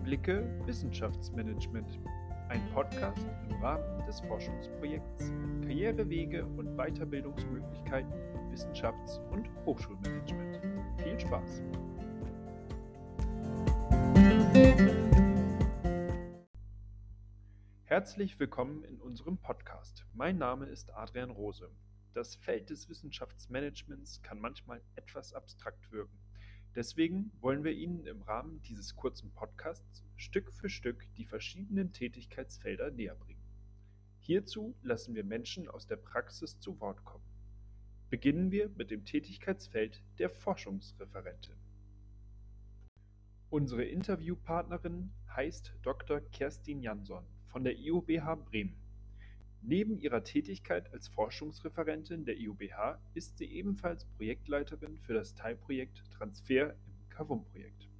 Blicke Wissenschaftsmanagement, ein Podcast im Rahmen des Forschungsprojekts Karrierewege und Weiterbildungsmöglichkeiten im Wissenschafts- und Hochschulmanagement. Viel Spaß! Herzlich willkommen in unserem Podcast. Mein Name ist Adrian Rose. Das Feld des Wissenschaftsmanagements kann manchmal etwas abstrakt wirken. Deswegen wollen wir Ihnen im Rahmen dieses kurzen Podcasts Stück für Stück die verschiedenen Tätigkeitsfelder näherbringen. Hierzu lassen wir Menschen aus der Praxis zu Wort kommen. Beginnen wir mit dem Tätigkeitsfeld der Forschungsreferentin. Unsere Interviewpartnerin heißt Dr. Kerstin Jansson von der IUBH Bremen. Neben ihrer Tätigkeit als Forschungsreferentin der IUBH ist sie ebenfalls Projektleiterin für das Teilprojekt Transfer im Cavum-Projekt.